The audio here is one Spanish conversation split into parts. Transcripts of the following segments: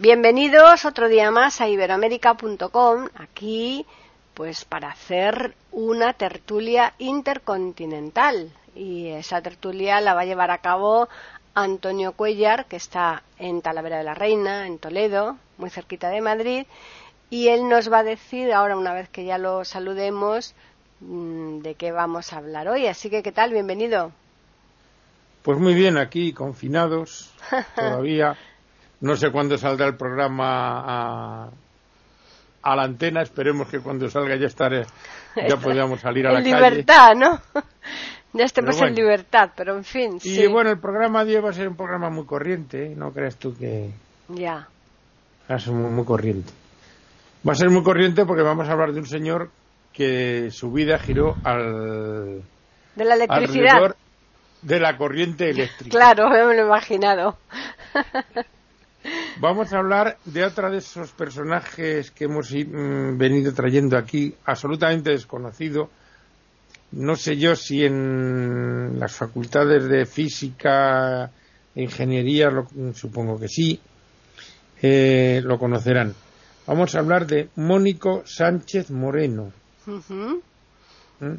Bienvenidos otro día más a iberoamérica.com, aquí pues para hacer una tertulia intercontinental y esa tertulia la va a llevar a cabo Antonio Cuellar, que está en Talavera de la Reina, en Toledo, muy cerquita de Madrid, y él nos va a decir ahora una vez que ya lo saludemos mm, de qué vamos a hablar hoy. Así que, ¿qué tal? Bienvenido. Pues muy bien, aquí confinados todavía. No sé cuándo saldrá el programa a, a la antena. Esperemos que cuando salga ya estaré, ya podamos salir a la calle. En libertad, ¿no? ya estemos en libertad, pero en fin. Y bueno, el programa de hoy va a ser un programa muy corriente, ¿eh? ¿no crees tú que.? Ya. Va a ser muy, muy corriente. Va a ser muy corriente porque vamos a hablar de un señor que su vida giró al. De la electricidad. De la corriente eléctrica. Claro, me lo he imaginado. Vamos a hablar de otra de esos personajes que hemos mm, venido trayendo aquí, absolutamente desconocido. No sé yo si en las facultades de física e ingeniería, supongo que sí, eh, lo conocerán. Vamos a hablar de Mónico Sánchez Moreno. ¿Mm?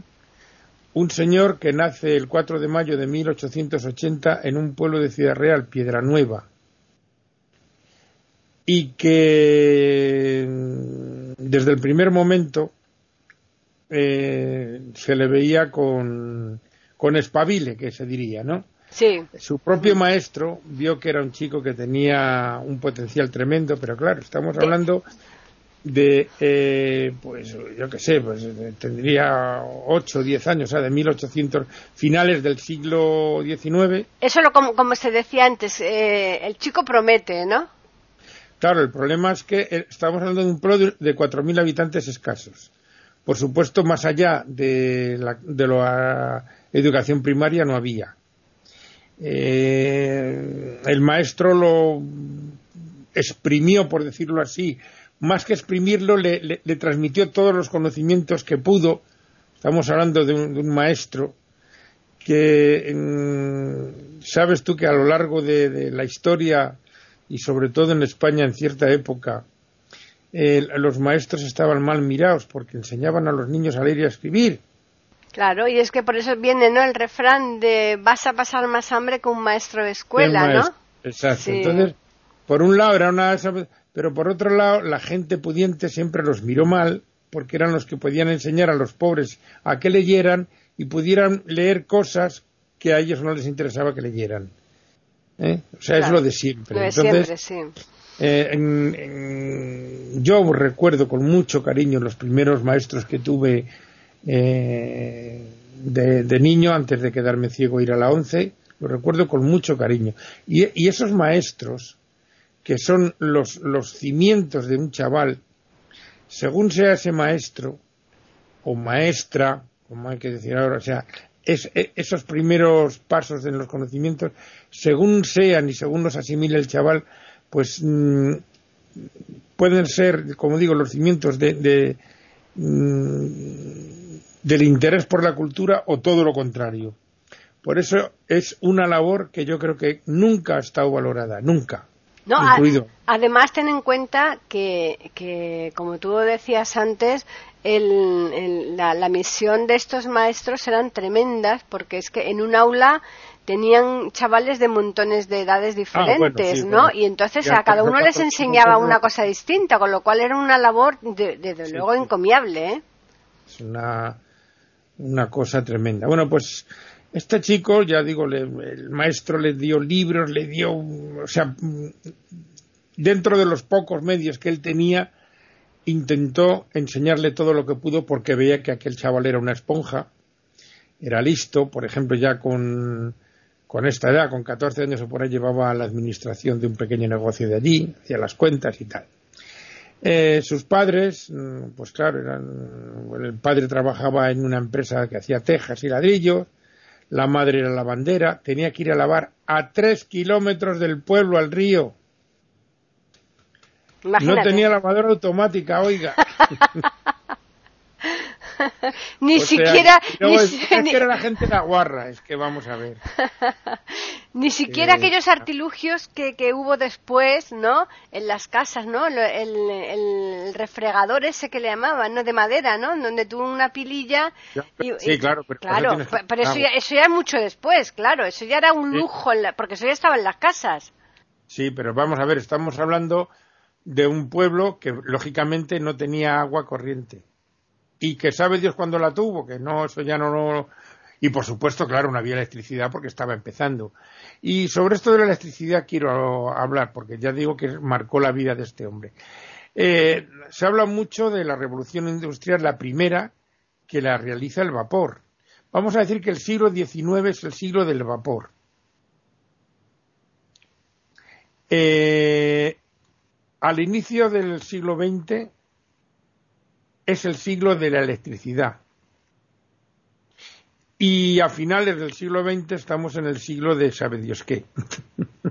Un señor que nace el 4 de mayo de 1880 en un pueblo de Ciudad Real, Piedra Nueva y que mm, desde el primer momento eh, se le veía con, con espabile, que se diría, ¿no? Sí. Su propio maestro vio que era un chico que tenía un potencial tremendo, pero claro, estamos hablando de, eh, pues yo qué sé, pues tendría 8 o 10 años, o sea, de 1800, finales del siglo XIX. Eso lo como, como se decía antes, eh, el chico promete, ¿no? Claro, el problema es que eh, estamos hablando de un pueblo de 4.000 habitantes escasos. Por supuesto, más allá de la, de la educación primaria no había. Eh, el maestro lo exprimió, por decirlo así, más que exprimirlo, le, transmitió todos los conocimientos que pudo. Estamos hablando de un, maestro que, sabes tú que a lo largo de la historia y sobre todo en España en cierta época, los maestros estaban mal mirados porque enseñaban a los niños a leer y a escribir. Claro, y es que por eso viene ¿no? el refrán de vas a pasar más hambre que un maestro de escuela, ¿no? Exacto. Entonces, por un lado era una... Pero por otro lado, la gente pudiente siempre los miró mal porque eran los que podían enseñar a los pobres a que leyeran y pudieran leer cosas que a ellos no les interesaba que leyeran. ¿Eh? O sea, es lo de siempre. Entonces, eh, yo recuerdo con mucho cariño los primeros maestros que tuve eh, de, niño antes de quedarme ciego ir a la once. Lo recuerdo con mucho cariño. Y, esos maestros, que son los, los cimientos de un chaval, según sea ese maestro o maestra, como hay que decir ahora, o sea, es, e, esos primeros pasos en los conocimientos, según sean y según los asimile el chaval, pues mm, pueden ser, como digo, los cimientos de, mm, del interés por la cultura o todo lo contrario. Por eso es una labor que yo creo que nunca ha estado valorada, nunca. No, además ten en cuenta que, que, como tú decías antes, la, misión de estos maestros eran tremendas porque es que en un aula tenían chavales de montones de edades ah, diferentes, ¿no? Y entonces a cada uno les enseñaba una cosa distinta, con lo cual era una labor, desde luego, encomiable, ¿eh? Es una, una cosa tremenda. Bueno, pues este chico, ya digo, el maestro le dio libros, le dio, o sea, dentro de los pocos medios que él tenía, intentó enseñarle todo lo que pudo porque veía que aquel chaval era una esponja, era listo, por ejemplo, ya con, con esta edad, con 14 años o por ahí, llevaba la administración de un pequeño negocio de allí, hacía las cuentas y tal. Eh, sus padres, mm, pues claro, eran, el padre trabajaba en una empresa que hacía tejas y ladrillos, la madre era lavandera, tenía que ir a lavar a tres kilómetros del pueblo al río. No tenía lavadora automática, oiga. ni siquiera. es, que era la gente la guarra, es que vamos a ver. ni siquiera aquellos artilugios que, que, hubo después, ¿no? En las casas, ¿no? El, el, refregador ese que le llamaban, ¿no? De madera, ¿no? Donde tuvo una pililla. sí, claro, pero, claro, pero eso, ya, eso ya mucho después, claro. Eso ya era un lujo, porque eso ya estaba en las casas. Sí, pero vamos a ver, estamos hablando de un pueblo que lógicamente no tenía agua corriente y que sabe Dios cuándo la tuvo, que no, eso ya no, no, y por supuesto, claro, no había electricidad porque estaba empezando. Y sobre esto de la electricidad quiero hablar, porque ya digo que marcó la vida de este hombre. Eh, se habla mucho de la revolución industrial, la primera, que la realiza el vapor. Vamos a decir que el siglo XIX es el siglo del vapor. Eh, al inicio del siglo XX es el siglo de la electricidad. Y a finales del siglo XX estamos en el siglo de sabe Dios qué,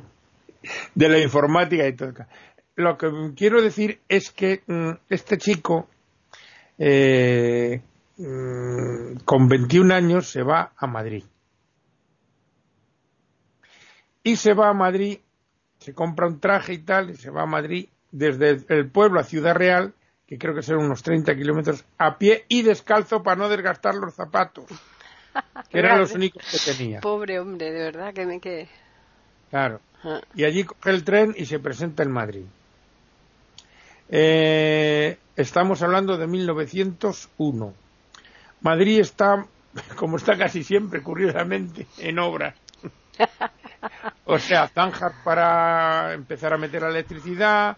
de la informática y todo. Lo que quiero decir es que mm, este chico, eh, mm, con 21 años, se va a Madrid. Y se va a Madrid, se compra un traje y tal, y se va a Madrid desde el pueblo a Ciudad Real que creo que serán unos 30 kilómetros, a pie y descalzo para no desgastar los zapatos, que eran los únicos que tenía. Pobre hombre, de verdad que me quedé. Claro. Ah. Y allí coge el tren y se presenta en Madrid. Eh, estamos hablando de 1901. Madrid está, como está casi siempre, curiosamente, en obra. o sea, zanjas para empezar a meter la electricidad,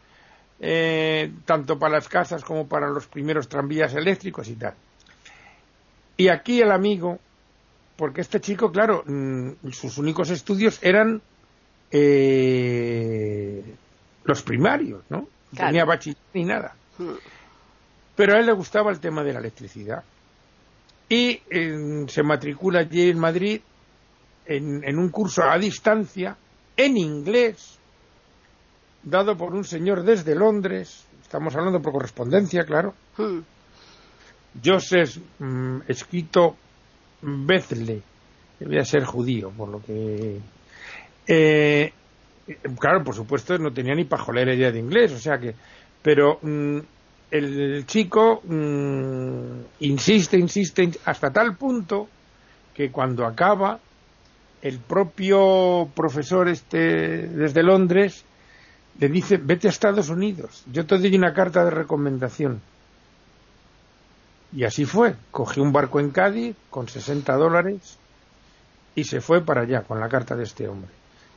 eh, tanto para las casas como para los primeros tranvías eléctricos y tal. Y aquí el amigo, porque este chico, claro, mm, sus únicos estudios eran eh, los primarios, ¿no? No tenía bachiller ni nada. Mm. Pero a él le gustaba el tema de la electricidad. Y se matricula allí en Madrid en un curso a distancia, en inglés, dado por un señor desde Londres, estamos hablando por correspondencia, claro, hmm. Joseph mm, escrito Bethle, debía ser judío, por lo que... Eh, claro, por supuesto, no tenía ni pajolera idea de inglés, o sea que... Pero mm, el chico mm, insiste, insiste, hasta tal punto que cuando acaba, el propio profesor este desde Londres le dice, vete a Estados Unidos, yo te doy una carta de recomendación. Y así fue, cogió un barco en Cádiz con 60 dólares y se fue para allá con la carta de este hombre.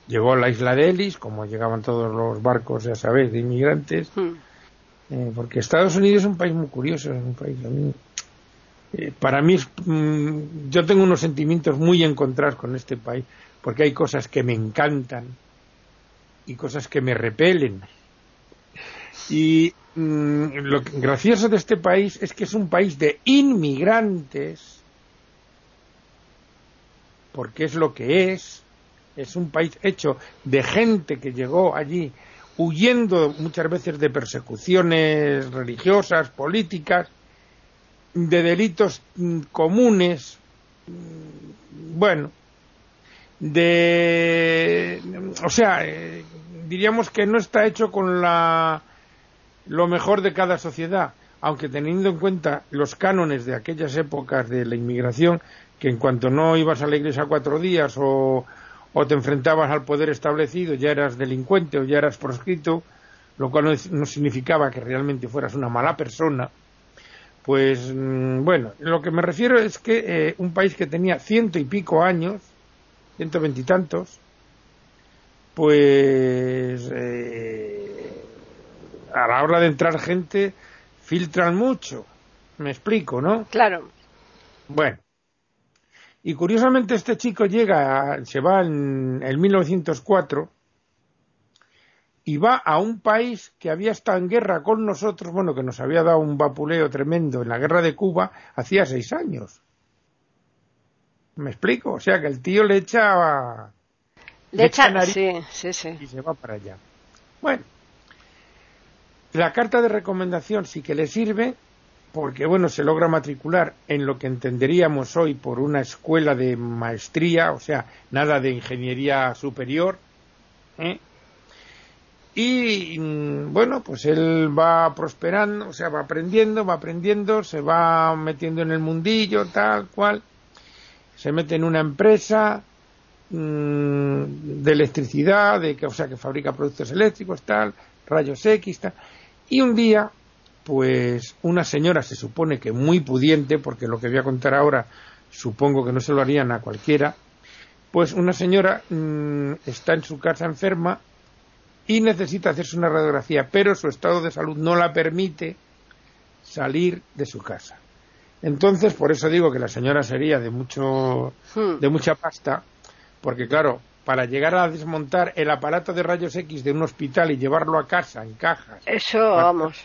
Llegó a la isla de Ellis, como llegaban todos los barcos, ya sabéis, de inmigrantes, hmm. eh, porque Estados Unidos es un país muy curioso, es un país eh, para mí, mm, yo tengo unos sentimientos muy encontrados con este país, porque hay cosas que me encantan, y cosas que me repelen. Y mm, lo gracioso de este país es que es un país de inmigrantes, porque es lo que es, es un país hecho de gente que llegó allí huyendo muchas veces de persecuciones religiosas, políticas, de delitos mm, comunes, mm, bueno, de o sea eh, diríamos que no está hecho con la lo mejor de cada sociedad aunque teniendo en cuenta los cánones de aquellas épocas de la inmigración que en cuanto no ibas a la iglesia cuatro días o, o te enfrentabas al poder establecido ya eras delincuente o ya eras proscrito lo cual no, significaba que realmente fueras una mala persona pues mm, bueno lo que me refiero es que eh, un país que tenía ciento y pico años ciento veintitantos, pues eh, a la hora de entrar gente filtran mucho. Me explico, ¿no? Claro. Bueno. Y curiosamente este chico llega, se va en el 1904 y va a un país que había estado en guerra con nosotros, bueno, que nos había dado un vapuleo tremendo en la guerra de Cuba hacía seis años. ¿Me explico? O sea que el tío le echa... Le, echa, sí, sí, sí. Y se va para allá. Bueno, la carta de recomendación sí que le sirve porque, bueno, se logra matricular en lo que entenderíamos hoy por una escuela de maestría, o sea, nada de ingeniería superior, ¿eh? Y mm, bueno, pues él va prosperando, o sea, va aprendiendo, va aprendiendo, se va metiendo en el mundillo, tal cual. Se mete en una empresa mm, de electricidad, de que, o sea, que fabrica productos eléctricos, tal, rayos X, tal. Y un día, pues una señora se supone que muy pudiente, porque lo que voy a contar ahora supongo que no se lo harían a cualquiera, pues una señora mm, está en su casa enferma y necesita hacerse una radiografía, pero su estado de salud no la permite salir de su casa. Entonces, por eso digo que la señora sería de mucho hmm. de mucha pasta, porque claro, para llegar a desmontar el aparato de rayos X de un hospital y llevarlo a casa en cajas. Eso, vamos.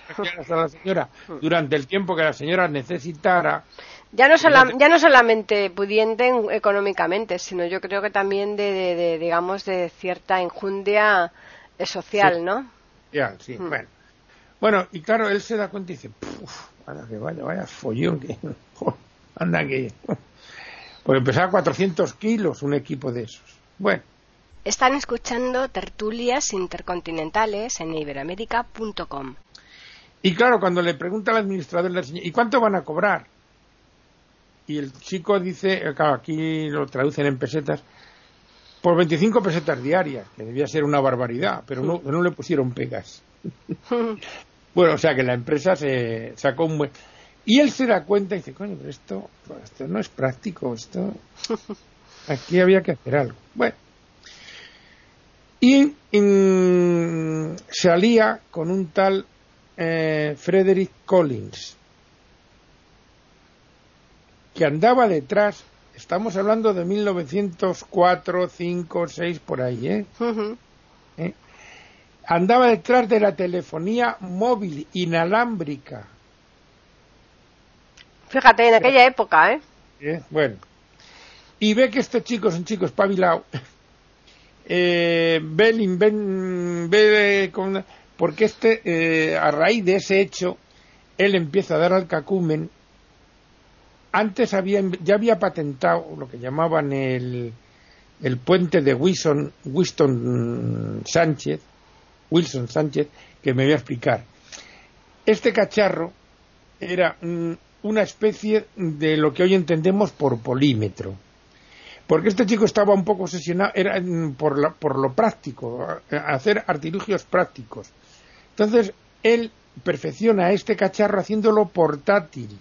A la señora hmm. durante el tiempo que la señora necesitara. Ya no, ya no solamente pudiente económicamente, sino yo creo que también de, digamos, de cierta enjundia social, ¿no? Ya, sí, hmm. bueno. Bueno, y claro, él se da cuenta y dice, vaya, que vaya, vaya follón, que, anda que... Pues pesaba 400 kilos un equipo de esos. Bueno. Están escuchando tertulias intercontinentales en iberamérica.com. Y claro, cuando le pregunta al administrador, ¿y cuánto van a cobrar? Y el chico dice, claro, aquí lo traducen en pesetas, por 25 pesetas diarias, que debía ser una barbaridad, pero no, no le pusieron pegas. bueno, o sea que la empresa se sacó un buen... Y él se da cuenta y dice, coño, pero esto, esto no es práctico, esto... Aquí había que hacer algo. Bueno. Y se alía con un tal eh, Frederick Collins, que andaba detrás Estamos hablando de 1904, 5, 6, por ahí, ¿eh? ¿eh? Andaba detrás de la telefonía móvil inalámbrica. Fíjate, en aquella época, ¿eh? ¿eh? Bueno. Y ve que este chico es un chico espabilado. eh, ve, ve con, porque este, eh, a raíz de ese hecho, él empieza a dar al cacumen antes había, ya había patentado lo que llamaban el, el puente de Wilson, Winston Sánchez, Wilson Sánchez, que me voy a explicar. Este cacharro era una especie de lo que hoy entendemos por polímetro. Porque este chico estaba un poco obsesionado era por, por lo práctico, hacer artilugios prácticos. Entonces, él perfecciona este cacharro haciéndolo portátil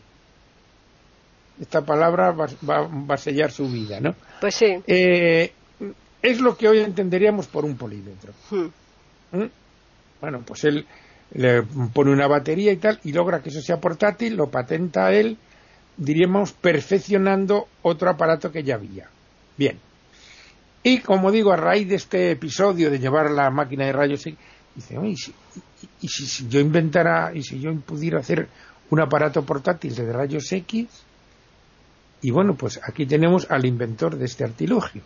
esta palabra va, a sellar su vida, ¿no? Pues sí. Eh, es lo que hoy entenderíamos por un polímetro. Hmm. ¿Mm? Bueno, pues él le pone una batería y tal y logra que eso sea portátil, lo patenta él, diríamos, perfeccionando otro aparato que ya había. Bien. Y como digo, a raíz de este episodio de llevar la máquina de rayos X, dice, ¿y si, y si yo inventara, y si yo pudiera hacer un aparato portátil de rayos X, y bueno, pues aquí tenemos al inventor de este artilugio.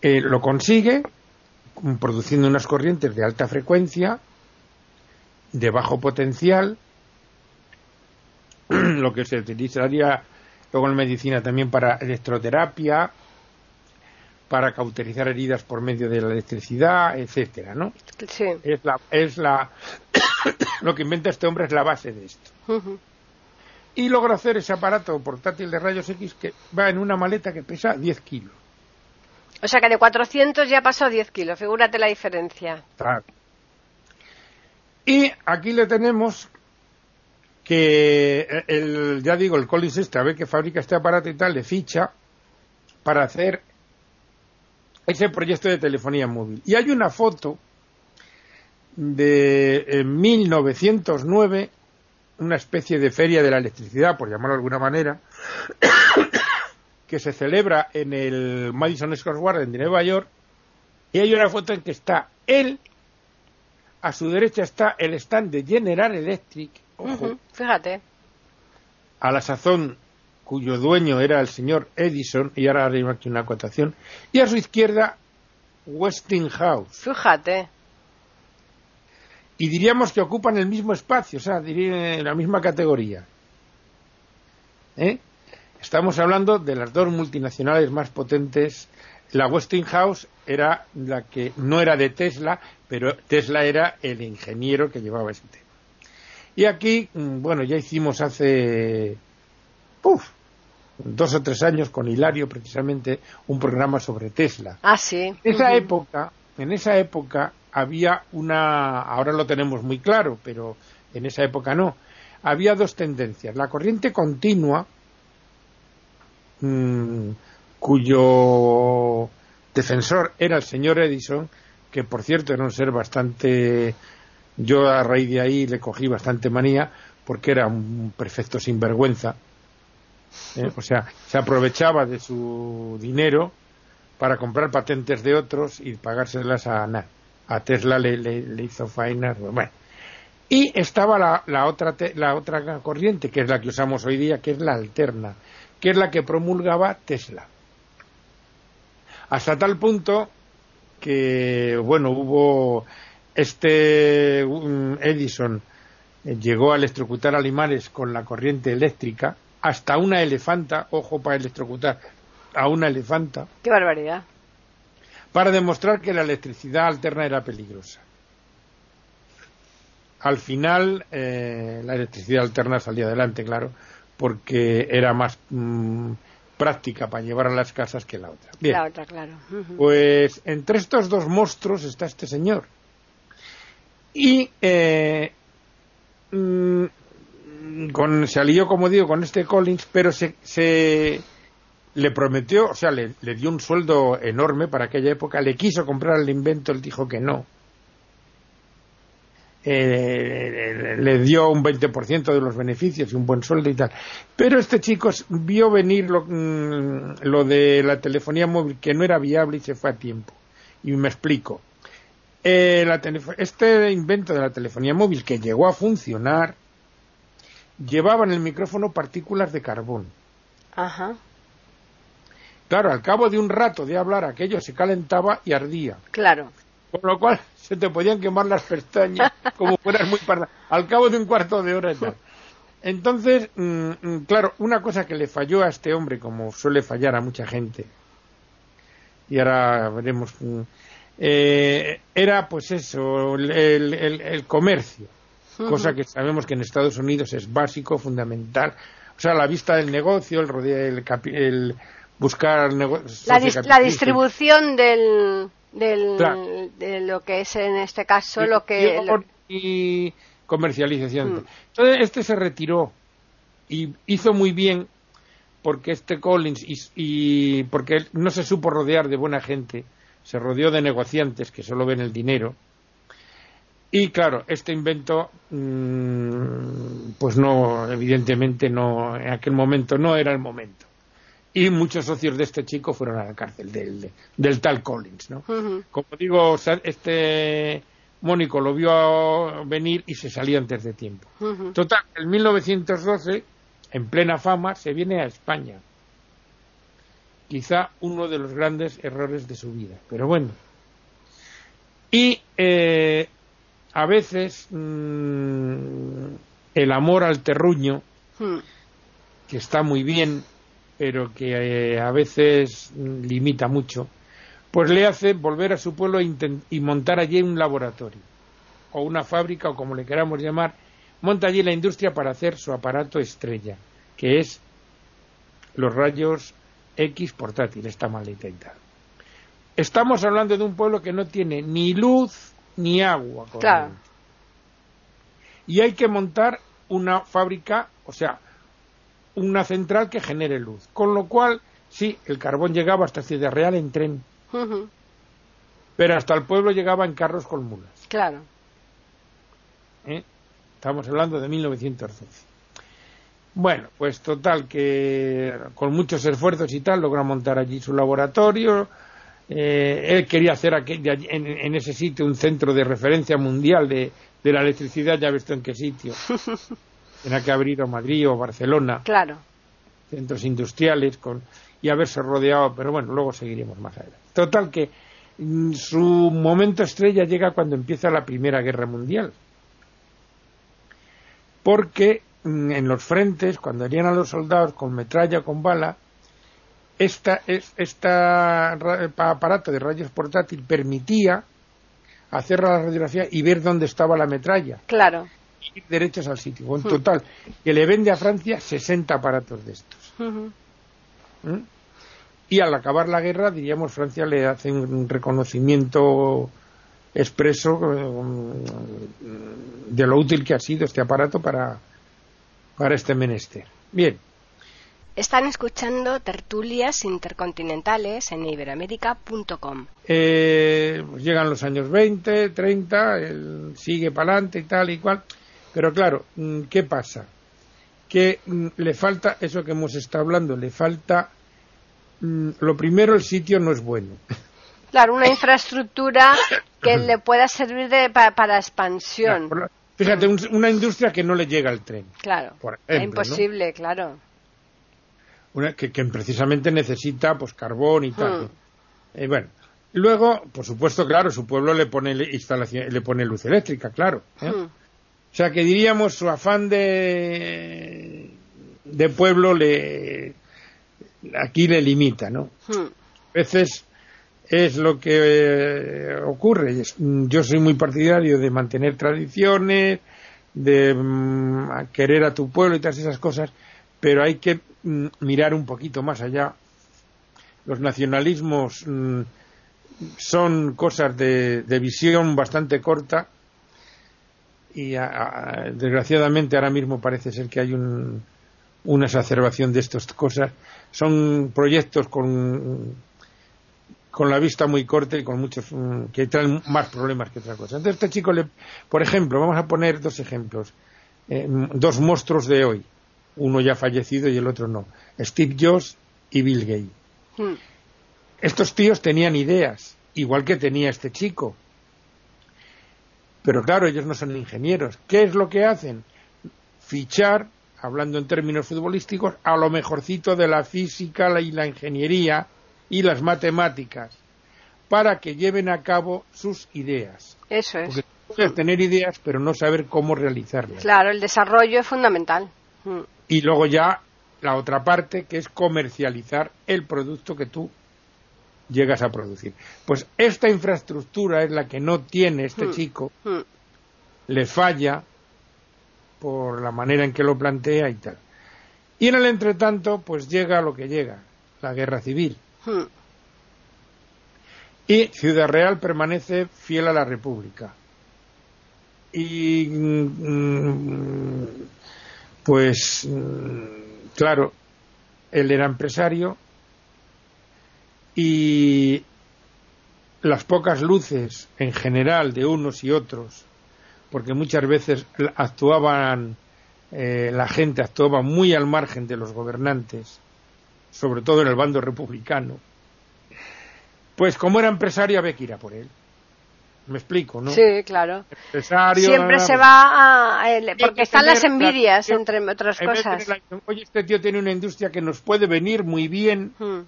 Eh, lo consigue produciendo unas corrientes de alta frecuencia, de bajo potencial, lo que se utilizaría luego en medicina también para electroterapia, para cauterizar heridas por medio de la electricidad, etcétera, ¿no? Sí. Es la, es la lo que inventa este hombre es la base de esto y logra hacer ese aparato portátil de rayos X que va en una maleta que pesa 10 kilos. O sea que de 400 ya pasó 10 kilos, figúrate la diferencia. Y aquí le tenemos que el, ya digo, el Collins este, a ver que fabrica este aparato y tal, le ficha para hacer ese proyecto de telefonía móvil. Y hay una foto de 1909 una especie de feria de la electricidad, por llamarlo de alguna manera, que se celebra en el Madison Square Garden de Nueva York Y hay una foto en que está él, a su derecha está el stand de General Electric, ojo, fíjate. a la sazón cuyo dueño era el señor Edison, y ahora haré aquí una acotación, y a su izquierda Westinghouse. Fíjate. Y diríamos que ocupan el mismo espacio, o sea, diría la misma categoría. ¿Eh? Estamos hablando de las dos multinacionales más potentes. La Westinghouse era la que no era de Tesla, pero Tesla era el ingeniero que llevaba ese tema. Y aquí, mm, bueno, ya hicimos hace uf, dos o tres años con Hilario precisamente un programa sobre Tesla. Ah, sí. En esa época, en esa época había una, ahora lo tenemos muy claro, pero en esa época no. Había dos tendencias. La corriente continua, mm, cuyo defensor era el señor Edison, que por cierto era un ser bastante, yo a raíz de ahí le cogí bastante manía, porque era un perfecto sinvergüenza. ¿eh? O sea, se aprovechaba de su dinero para comprar patentes de otros y pagárselas a nada. A Tesla le hizo faenas, bueno. Y estaba la, la, otra te, la otra corriente, que es la que usamos hoy día, que es la alterna, que es la que promulgaba Tesla. Hasta tal punto que, bueno, hubo este Edison eh, llegó a electrocutar animales con la corriente eléctrica, hasta una elefanta, ojo para electrocutar a una elefanta. Qué barbaridad. Para demostrar que la electricidad alterna era peligrosa. Al final, eh, la electricidad alterna salía adelante, claro, porque era más mmm, práctica para llevar a las casas que la otra. Bien. La otra, claro. Pues entre estos dos monstruos está este señor. Y eh, mmm, con, se alió, como digo, con este Collins, pero se, se le prometió, o sea, le, le, dio un sueldo enorme para aquella época, le quiso comprar el invento, él dijo que no. Eh, le dio un 20% de los beneficios y un buen sueldo y tal. Pero este chico vio venir lo, lo, de la telefonía móvil que no era viable y se fue a tiempo. Y me explico. Eh, la este invento de la telefonía móvil que llegó a funcionar llevaba en el micrófono partículas de carbón. Ajá. Claro, al cabo de un rato de hablar aquello se calentaba y ardía. Claro. Con lo cual se te podían quemar las pestañas como fueras muy parda. Al cabo de un cuarto de hora y tal. Entonces, mmm, claro, una cosa que le falló a este hombre, como suele fallar a mucha gente, y ahora veremos, mmm, eh, era pues eso, el, el, el comercio, uh -huh. cosa que sabemos que en Estados Unidos es básico, fundamental. O sea, la vista del negocio, el, el, el buscar la, dis la distribución del, del claro. de lo que es en este caso y, lo que y comercialización mm. entonces este se retiró y hizo muy bien porque este Collins y, y, porque no se supo rodear de buena gente se rodeó de negociantes que solo ven el dinero y claro este invento mmm, pues no evidentemente no en aquel momento no era el momento y muchos socios de este chico fueron a la cárcel del, del tal Collins, ¿no? Uh -huh. Como digo, este Mónico lo vio venir y se salió antes de tiempo. Uh -huh. Total, en 1912, en plena fama, se viene a España. Quizá uno de los grandes errores de su vida, pero bueno. Y eh, a veces mmm, el amor al terruño, uh -huh. que está muy bien, pero que eh, a veces limita mucho, pues le hace volver a su pueblo y montar allí un laboratorio, o una fábrica, o como le queramos llamar, monta allí la industria para hacer su aparato estrella, que es los rayos X portátil, esta maleta y tal. Estamos hablando de un pueblo que no tiene ni luz ni agua. Claro. Y hay que montar una fábrica, o sea, una central que genere luz. Con lo cual, sí, el carbón llegaba hasta Ciudad Real en tren. Uh -huh. Pero hasta el pueblo llegaba en carros con mulas. Claro. ¿Eh? Estamos hablando de 1912. Bueno, pues total que con muchos esfuerzos y tal logra montar allí su laboratorio eh, él quería hacer en, ese sitio un centro de referencia mundial de, la electricidad, ya visto en qué sitio. Tenía que abrir o Madrid o Barcelona. Claro. Centros industriales con, y haberse rodeado, pero bueno, luego seguiremos más adelante. Total que mm, su momento estrella llega cuando empieza la Primera Guerra Mundial. Porque mm, en los frentes, cuando irían a los soldados con metralla, con bala, esta, este aparato de rayos portátil permitía hacer la radiografía y ver dónde estaba la metralla. Claro. Y ir derechos al sitio. En total, que le vende a Francia 60 aparatos de estos. ¿Mm? Y al acabar la guerra, diríamos, Francia le hace un reconocimiento expreso eh, de lo útil que ha sido este aparato para, para este menester. Bien. Están escuchando tertulias intercontinentales en iberoamérica.com. Eh, pues llegan los años 20, 30, él sigue para adelante y tal y cual. Pero claro, mm, ¿qué pasa? Que mm, le falta eso que hemos estado hablando, le falta. Mm, lo primero, el sitio no es bueno. Claro, una infraestructura que le pueda servir de, para, expansión. fíjate, una industria que no le llega al tren. Claro, es imposible, claro que, precisamente necesita pues carbón y tal. Hmm. Eh, bueno, luego, por supuesto, claro, su pueblo le pone instalación, le pone luz eléctrica, claro. ¿eh? Hmm. O sea que diríamos su afán de de pueblo le aquí le limita, ¿no? Hmm. A veces es lo que eh, ocurre. Yo soy muy partidario de mantener tradiciones, de mm, querer a tu pueblo y todas esas cosas, pero hay que mm, mirar un poquito más allá. Los nacionalismos mm, son cosas de, visión bastante corta y desgraciadamente ahora mismo parece ser que hay una exacerbación de estas cosas. Son proyectos con, con la vista muy corta y con muchos mm, que traen más problemas que otra cosa. Entonces este chico, le, por ejemplo, vamos a poner dos ejemplos, eh, dos monstruos de hoy uno ya fallecido y el otro no. Steve Jobs y Bill Gates. Hmm. Estos tíos tenían ideas, igual que tenía este chico. Pero claro, ellos no son ingenieros. ¿Qué es lo que hacen? Fichar, hablando en términos futbolísticos, a lo mejorcito de la física y la ingeniería y las matemáticas para que lleven a cabo sus ideas. Eso es. Porque puedes tener ideas, pero no saber cómo realizarlas. Claro, el desarrollo es fundamental. Hmm y luego ya la otra parte que es comercializar el producto que tú llegas a producir. Pues esta infraestructura es la que no tiene este hmm. chico, hmm. le falla por la manera en que lo plantea y tal. Y en el entretanto, pues llega lo que llega, la guerra civil. Hmm. Y Ciudad Real permanece fiel a la República. Y mm, pues mm, claro, él era empresario y las pocas luces en general de unos y otros, porque muchas veces actuaban, eh, la gente actuaba muy al margen de los gobernantes, sobre todo en el bando republicano, pues como era empresario había que ir a por él. Me explico, ¿no? Sí, claro. Siempre se va a... porque están las envidias, entre otras cosas. Oye, este tío tiene una industria que nos puede venir muy bien. Hmm.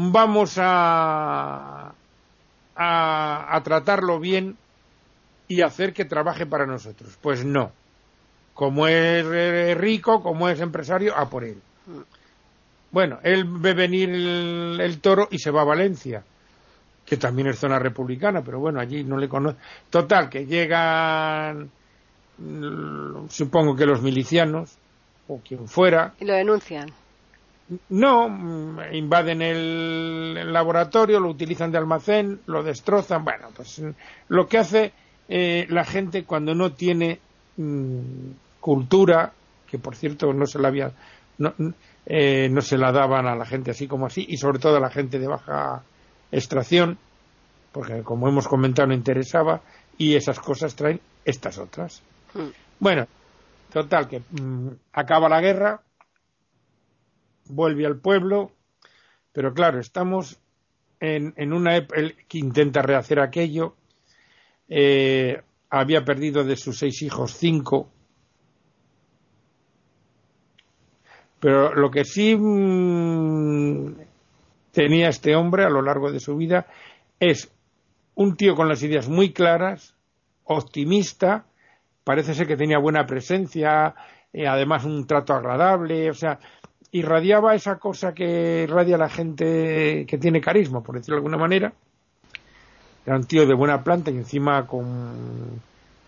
Vamos a, a, tratarlo bien y hacer que trabaje para nosotros. Pues no. Como es rico, como es empresario, a por él. Bueno, él ve venir el toro y se va a Valencia que también es zona republicana, pero bueno, allí no le conozco. Total, que llegan, mm, supongo que los milicianos, o quien fuera. Y lo denuncian. No, mm, invaden el, laboratorio, lo utilizan de almacén, lo destrozan. Bueno, pues mm, lo que hace eh, la gente cuando no tiene cultura, que por cierto no se la había, no, eh, no se la daban a la gente así como así, y sobre todo a la gente de baja extracción, porque como hemos comentado no interesaba, y esas cosas traen estas otras. Hmm. Bueno, total, que mm, acaba la guerra, vuelve al pueblo, pero claro, estamos en, en una él que intenta rehacer aquello, eh, había perdido de sus seis hijos cinco, pero lo que sí mm, tenía este hombre a lo largo de su vida es un tío con las ideas muy claras, optimista, parece ser que tenía buena presencia, eh, además un trato agradable, o sea, irradiaba esa cosa que irradia la gente que tiene carisma, por decirlo de alguna manera. Era un tío de buena planta y encima con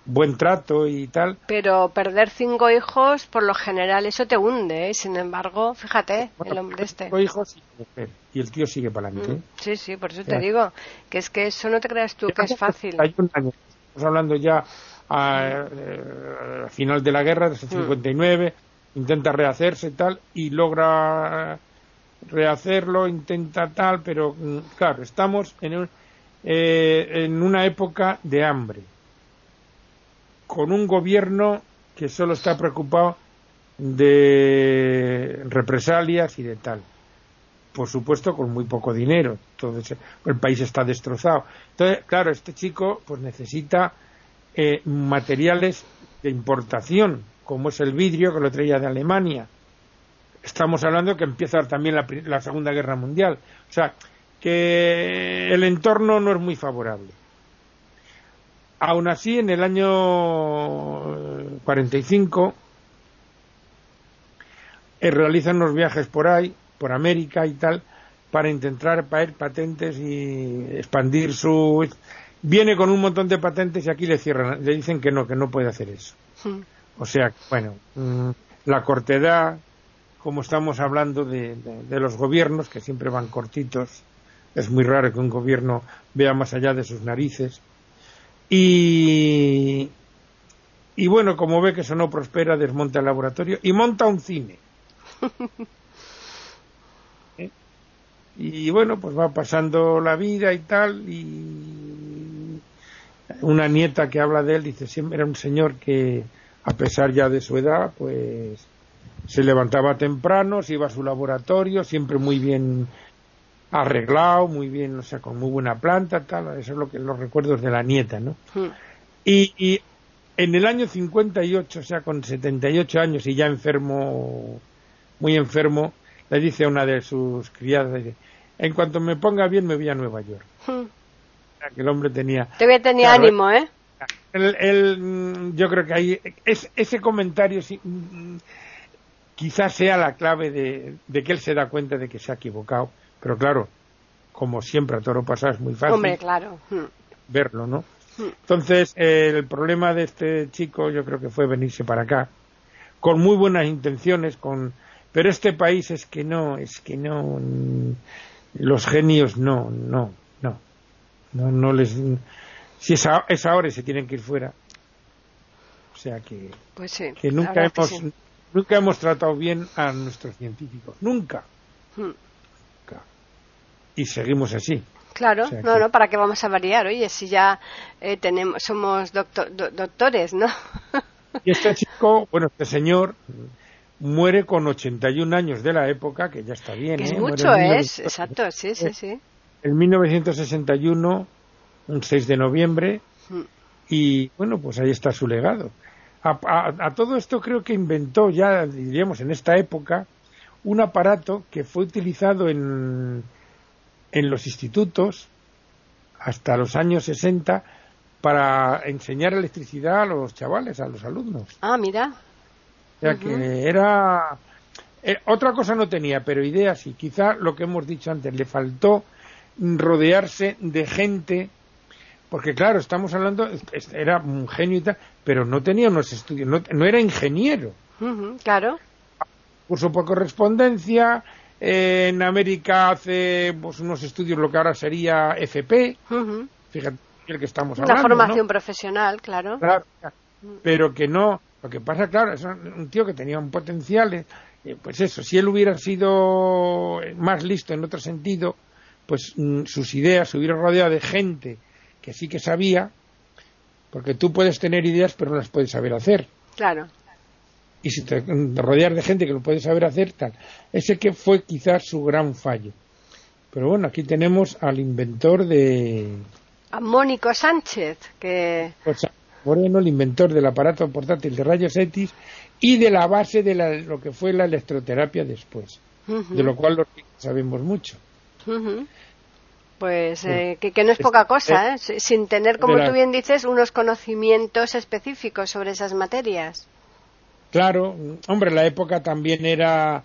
buen trato y tal. Pero perder cinco hijos, por lo general, eso te hunde. ¿eh? Sin embargo, fíjate, el hombre este. Cinco hijos y mujer. Y el tío sigue para adelante. ¿eh? Mm, sí, sí, por eso te digo. Que es que eso no te creas tú que es fácil. Estamos hablando ya a, eh, final de la guerra, desde el 59, mm. Intenta rehacerse y tal, y logra rehacerlo, intenta tal, pero mm, claro, estamos en, eh, en una época de hambre, con un gobierno que solo está preocupado de represalias y de tal. Por supuesto, con muy poco dinero. Entonces, el país está destrozado. Entonces, claro, este chico pues necesita eh, materiales de importación, como es el vidrio que lo traía de Alemania. Estamos hablando que empieza también la, Segunda Guerra Mundial. O sea, que el entorno no es muy favorable. Aún así, en el año 45 eh, realizan unos viajes por ahí, por América y tal, para intentar pagar patentes y expandir su viene con un montón de patentes y aquí le cierran, le dicen que no, que no puede hacer eso. Hmm. O sea, bueno, mm, la cortedad, como estamos hablando de, los gobiernos, que siempre van cortitos, es muy raro que un gobierno vea más allá de sus narices. Y, y bueno, como ve que eso no prospera, desmonta el laboratorio y monta un cine. ¿Eh? Y bueno, pues va pasando la vida y tal, y una nieta que habla de él dice siempre era un señor que a pesar ya de su edad pues se levantaba temprano se iba a su laboratorio siempre muy bien arreglado muy bien o sea con muy buena planta tal eso es lo que los recuerdos de la nieta no hmm. y, y en el año 58 o sea con 78 años y ya enfermo muy enfermo le dice a una de sus criadas en cuanto me ponga bien me voy a Nueva York hmm que el hombre tenía. Todavía tenía ánimo, ¿eh? Mm, yo creo que ahí es, ese comentario mm, quizás sea la clave de, que él se da cuenta de que se ha equivocado, pero claro, como siempre a toro pasado es muy fácil Hombre, claro. Hmm. verlo, ¿no? Hmm. Entonces, el problema de este chico yo creo que fue venirse para acá, con muy buenas intenciones, con pero este país es que no, es que no, mm, los genios no, no, no, no les. Si es, ahora y se tienen que ir fuera. O sea que. Pues que nunca hemos, nunca hemos tratado bien a nuestros científicos. Nunca. Hmm. Y seguimos así. Claro, no, no, ¿para qué vamos a variar? Oye, si ya eh, tenemos, somos doctores, ¿no? y este chico, bueno, este señor muere con 81 años de la época, que ya está bien. es ¿eh? mucho, es, exacto, sí, sí, sí en 1961, un 6 de noviembre, mm. y bueno, pues ahí está su legado. A, todo esto creo que inventó ya, diríamos, en esta época, un aparato que fue utilizado en, en los institutos hasta los años 60 para enseñar electricidad a los chavales, a los alumnos. Ah, mira. O sea que era... Eh, otra cosa no tenía, pero ideas y quizá lo que hemos dicho antes, le faltó rodearse de gente porque claro, estamos hablando, era un genio y tal, pero no tenía unos estudios, no, era ingeniero. claro. Curso por correspondencia, en América hace pues, unos estudios, lo que ahora sería FP, fíjate el que estamos hablando. Una formación profesional, claro. Claro, pero que no, lo que pasa, claro, es un tío que tenía un potencial, eh, pues eso, si él hubiera sido más listo en otro sentido, pues mm, sus ideas se hubieran rodeado de gente que sí que sabía, porque tú puedes tener ideas pero no las puedes saber hacer. Claro. Y si te rodeas de gente que lo puede saber hacer, tal. Ese que fue quizás su gran fallo. Pero bueno, aquí tenemos al inventor de... A Mónico Sánchez, que... Pues, Moreno, el inventor del aparato portátil de rayos X y de la base de lo que fue la electroterapia después, de lo cual sabemos mucho. Pues eh, que, no es poca cosa, ¿eh? sin tener, como tú bien dices, unos conocimientos específicos sobre esas materias. Claro, hombre, la época también era,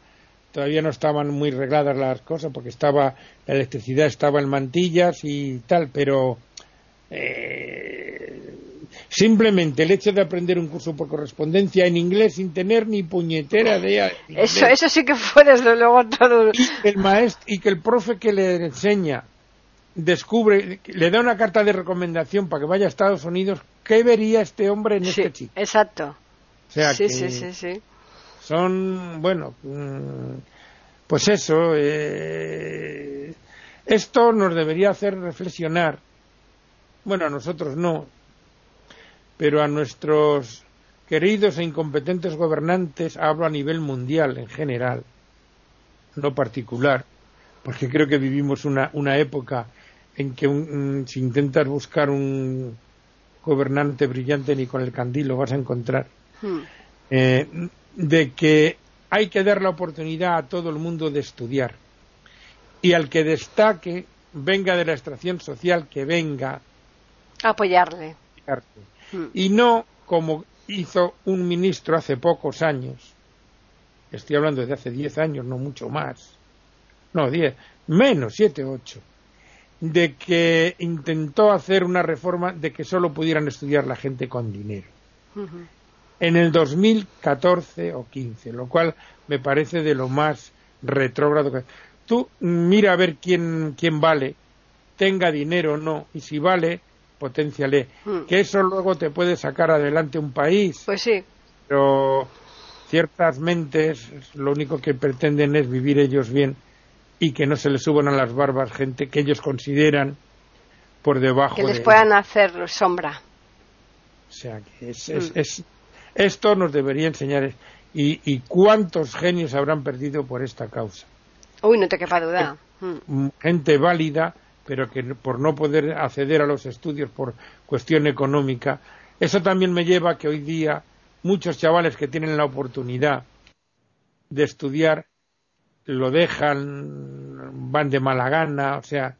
todavía no estaban muy regladas las cosas, porque estaba, la electricidad estaba en mantillas y tal, pero eh, simplemente el hecho de aprender un curso por correspondencia en inglés sin tener ni puñetera de eso eso sí que fue desde luego todo y el maestro y que el profe que le enseña descubre le da una carta de recomendación para que vaya a Estados Unidos qué vería este hombre en este chico exacto. Sí, sí, sí, sí. son bueno mm, pues eso eh, esto nos debería hacer reflexionar bueno a nosotros no pero a nuestros queridos e incompetentes gobernantes hablo a nivel mundial en general, no particular, porque creo que vivimos una, una época en que si intentas buscar un gobernante brillante ni con el candil lo vas a encontrar, hmm. eh, de que hay que dar la oportunidad a todo el mundo de estudiar. Y al que destaque venga de la extracción social que venga apoyarle. Mm. y no como hizo un ministro hace pocos años, estoy hablando de hace diez años, no mucho más, no, diez, menos, siete, ocho, de que intentó hacer una reforma de que solo pudieran estudiar la gente con dinero. En el 2014 o 15, lo cual me parece de lo más retrógrado que. Tú mira a ver quién, quién vale, tenga dinero o no, y si vale, potenciale. Hmm. Que eso luego te puede sacar adelante un país. Pues sí. Pero ciertas mentes lo único que pretenden es vivir ellos bien y que no se les suban a las barbas gente que ellos consideran por debajo que les puedan hacer sombra. O sea que es, hmm. esto nos debería enseñar. Y, y, cuántos genios habrán perdido por esta causa. Uy no te quepa duda. Hmm. gente válida pero que por no poder acceder a los estudios por cuestión económica, eso también me lleva a que hoy día muchos chavales que tienen la oportunidad de estudiar lo dejan, van de mala gana, o sea,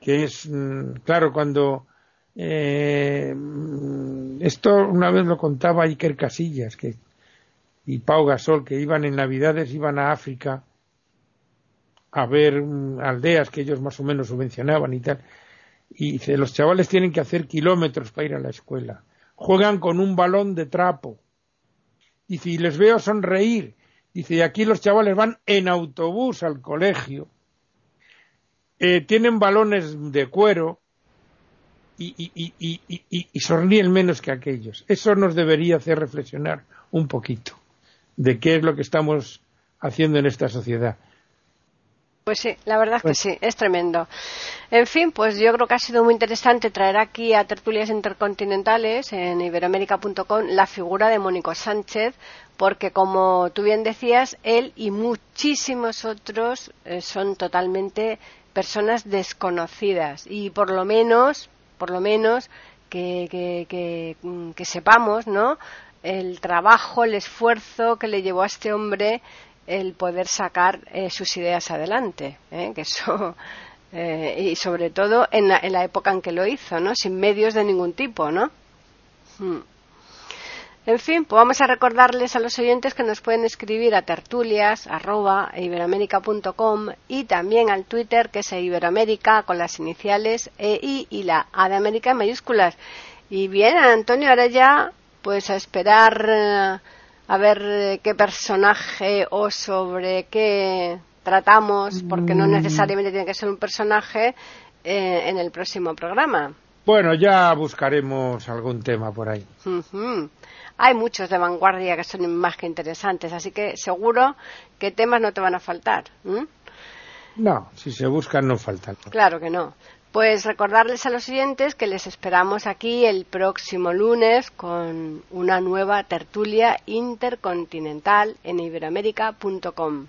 que es, mm, claro, cuando eh, esto una vez lo contaba Iker Casillas que, y Pau Gasol, que iban en Navidades, iban a África a ver mm, aldeas que ellos más o menos subvencionaban y tal. Y dice, los chavales tienen que hacer kilómetros para ir a la escuela. Juegan con un balón de trapo. Dice, y les veo sonreír. Dice, y aquí los chavales van en autobús al colegio. Eh, tienen balones de cuero y, y, y, y, sonríen menos que aquellos. Eso nos debería hacer reflexionar un poquito de qué es lo que estamos haciendo en esta sociedad. Pues sí, la verdad es que pues sí, es tremendo. En fin, pues yo creo que ha sido muy interesante traer aquí a tertulias intercontinentales en iberoamérica.com la figura de Mónico Sánchez, porque como tú bien decías, él y muchísimos otros eh, son totalmente personas desconocidas y por lo menos, por lo menos que, que, que sepamos, ¿no? El trabajo, el esfuerzo que le llevó a este hombre el poder sacar eh, sus ideas adelante, ¿eh? que eso eh, y sobre todo en la, época en que lo hizo, ¿no? Sin medios de ningún tipo, ¿no? Hmm. En fin, pues vamos a recordarles a los oyentes que nos pueden escribir a tertulias arroba, y también al Twitter que es iberoamérica con las iniciales EI y la A de América en mayúsculas. Y bien, Antonio, ahora ya pues a esperar a ver eh, qué personaje o sobre qué tratamos, porque no mm. necesariamente tiene que ser un personaje eh, en el próximo programa. Bueno, ya buscaremos algún tema por ahí. Hay muchos de vanguardia que son más que interesantes, así que seguro que temas no te van a faltar. No, si se buscan no faltan. Claro que no. Pues recordarles a los siguientes que les esperamos aquí el próximo lunes con una nueva tertulia intercontinental en iberoamérica.com.